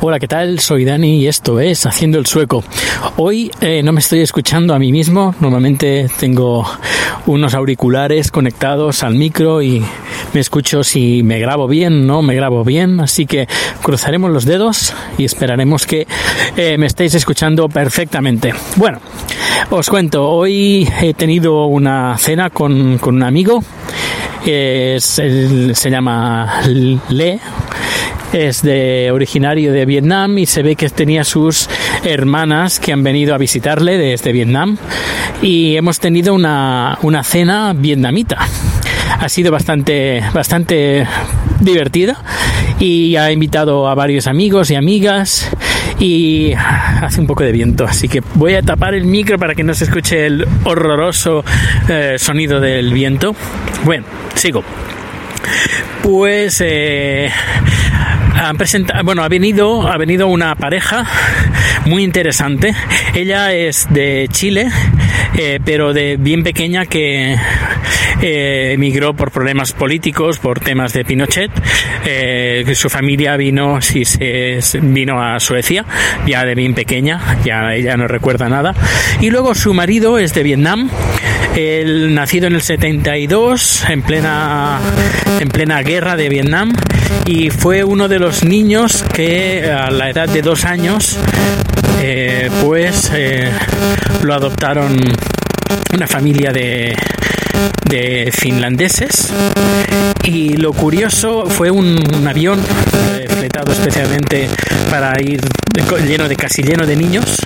Hola, ¿qué tal? Soy Dani y esto es Haciendo el Sueco. Hoy eh, no me estoy escuchando a mí mismo, normalmente tengo unos auriculares conectados al micro y me escucho si me grabo bien, no me grabo bien, así que cruzaremos los dedos y esperaremos que eh, me estéis escuchando perfectamente. Bueno, os cuento, hoy he tenido una cena con, con un amigo, se llama Le, es de originario de Vietnam y se ve que tenía sus hermanas que han venido a visitarle desde Vietnam y hemos tenido una, una cena vietnamita. Ha sido bastante, bastante divertida y ha invitado a varios amigos y amigas y hace un poco de viento, así que voy a tapar el micro para que no se escuche el horroroso eh, sonido del viento. Bueno, sigo. Pues eh, han presentado, bueno, ha venido, ha venido una pareja muy interesante. Ella es de Chile, eh, pero de bien pequeña que eh, emigró por problemas políticos, por temas de Pinochet. Eh, su familia vino, se, se- vino a Suecia, ya de bien pequeña, ya ella no recuerda nada. Y luego su marido es de Vietnam, él nacido en el 72, en plena, en plena guerra de Vietnam, y fue uno de los niños que a la edad de dos años, eh, pues eh, lo adoptaron una familia de, de finlandeses. Y lo curioso fue un, un avión eh, fletado especialmente para ir lleno de casi lleno de niños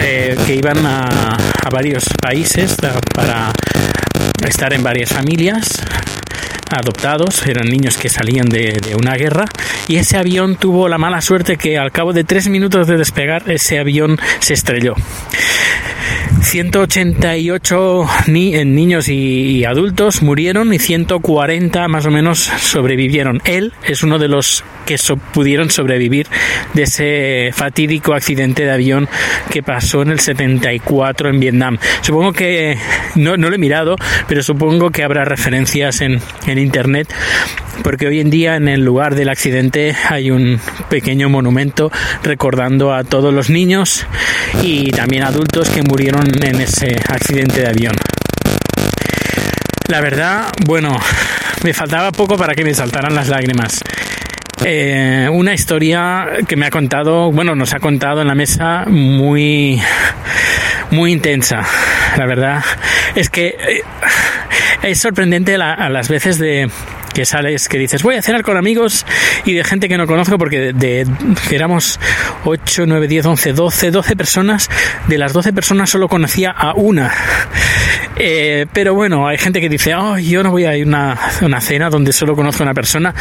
eh, que iban a, a varios países para estar en varias familias adoptados, eran niños que salían de, de una guerra. Y ese avión tuvo la mala suerte que al cabo de tres minutos de despegar ese avión se estrelló. 188 ni- eh, niños y, y adultos murieron y 140 más o menos sobrevivieron. Él es uno de los que so- pudieron sobrevivir de ese fatídico accidente de avión que pasó en el 74 en Vietnam. Supongo que, no, no lo he mirado, pero supongo que habrá referencias en, en internet porque hoy en día en el lugar del accidente hay un pequeño monumento recordando a todos los niños y también adultos que murieron en ese accidente de avión. La verdad, bueno, me faltaba poco para que me saltaran las lágrimas. Eh, una historia que me ha contado, bueno, nos ha contado en la mesa muy, muy intensa. La verdad es que eh, es sorprendente la- a las veces de que sales, que dices, voy a cenar con amigos y de gente que no conozco, porque de, de- éramos 8, 9, 10, 11, 12, 12 personas, de las 12 personas solo conocía a una. Eh, pero bueno, hay gente que dice, oh, yo no voy a ir a una, una cena donde solo conozco a una persona.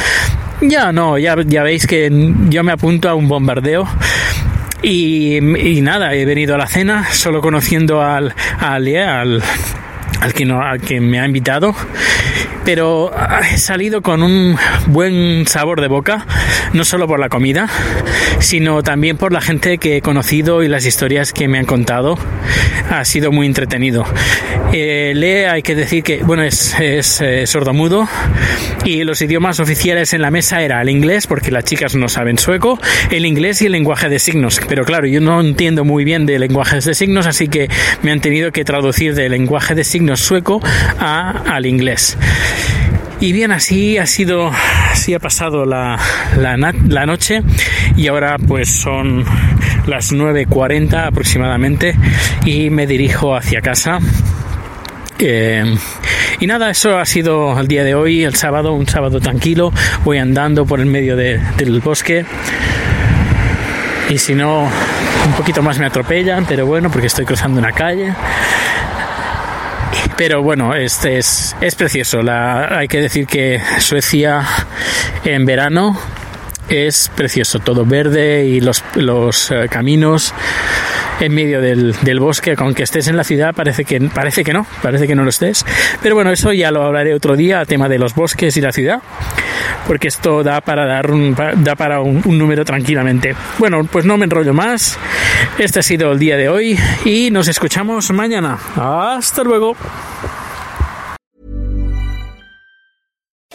Ya no, ya, ya veis que yo me apunto a un bombardeo. Y, y nada, he venido a la cena solo conociendo al, al, al, al que, no, al que me ha invitado, pero ah, he salido con un buen sabor de boca. no solo por la comida, sino también por la gente que he conocido y las historias que me han contado. Ha sido muy entretenido. Eh, lee, hay que decir que, bueno, es, es eh, sordomudo y los idiomas oficiales en la mesa era el inglés, porque las chicas no saben sueco, el inglés y el lenguaje de signos. Pero claro, yo no entiendo muy bien de lenguajes de signos, así que me han tenido que traducir del lenguaje de signos sueco a, al inglés. Y bien, así ha sido, así ha pasado la, la, noche y ahora pues son las 9.40 aproximadamente y me dirijo hacia casa. Eh, y nada, eso ha sido el día de hoy, el sábado, un sábado tranquilo. Voy andando por el medio de, del bosque. Y si no, un poquito más me atropellan, pero bueno, porque estoy cruzando una calle. Pero bueno, este es, es precioso. La, hay que decir que Suecia en verano es precioso, todo verde y los, los eh, caminos en medio del, del, bosque, aunque estés en la ciudad, parece que, parece que no, parece que no lo estés. Pero bueno, eso ya lo hablaré otro día, tema de los bosques y la ciudad, porque esto da para dar un, da para un número tranquilamente. Bueno, pues no me enrollo más. Este ha sido el día de hoy y nos escuchamos mañana. Hasta luego.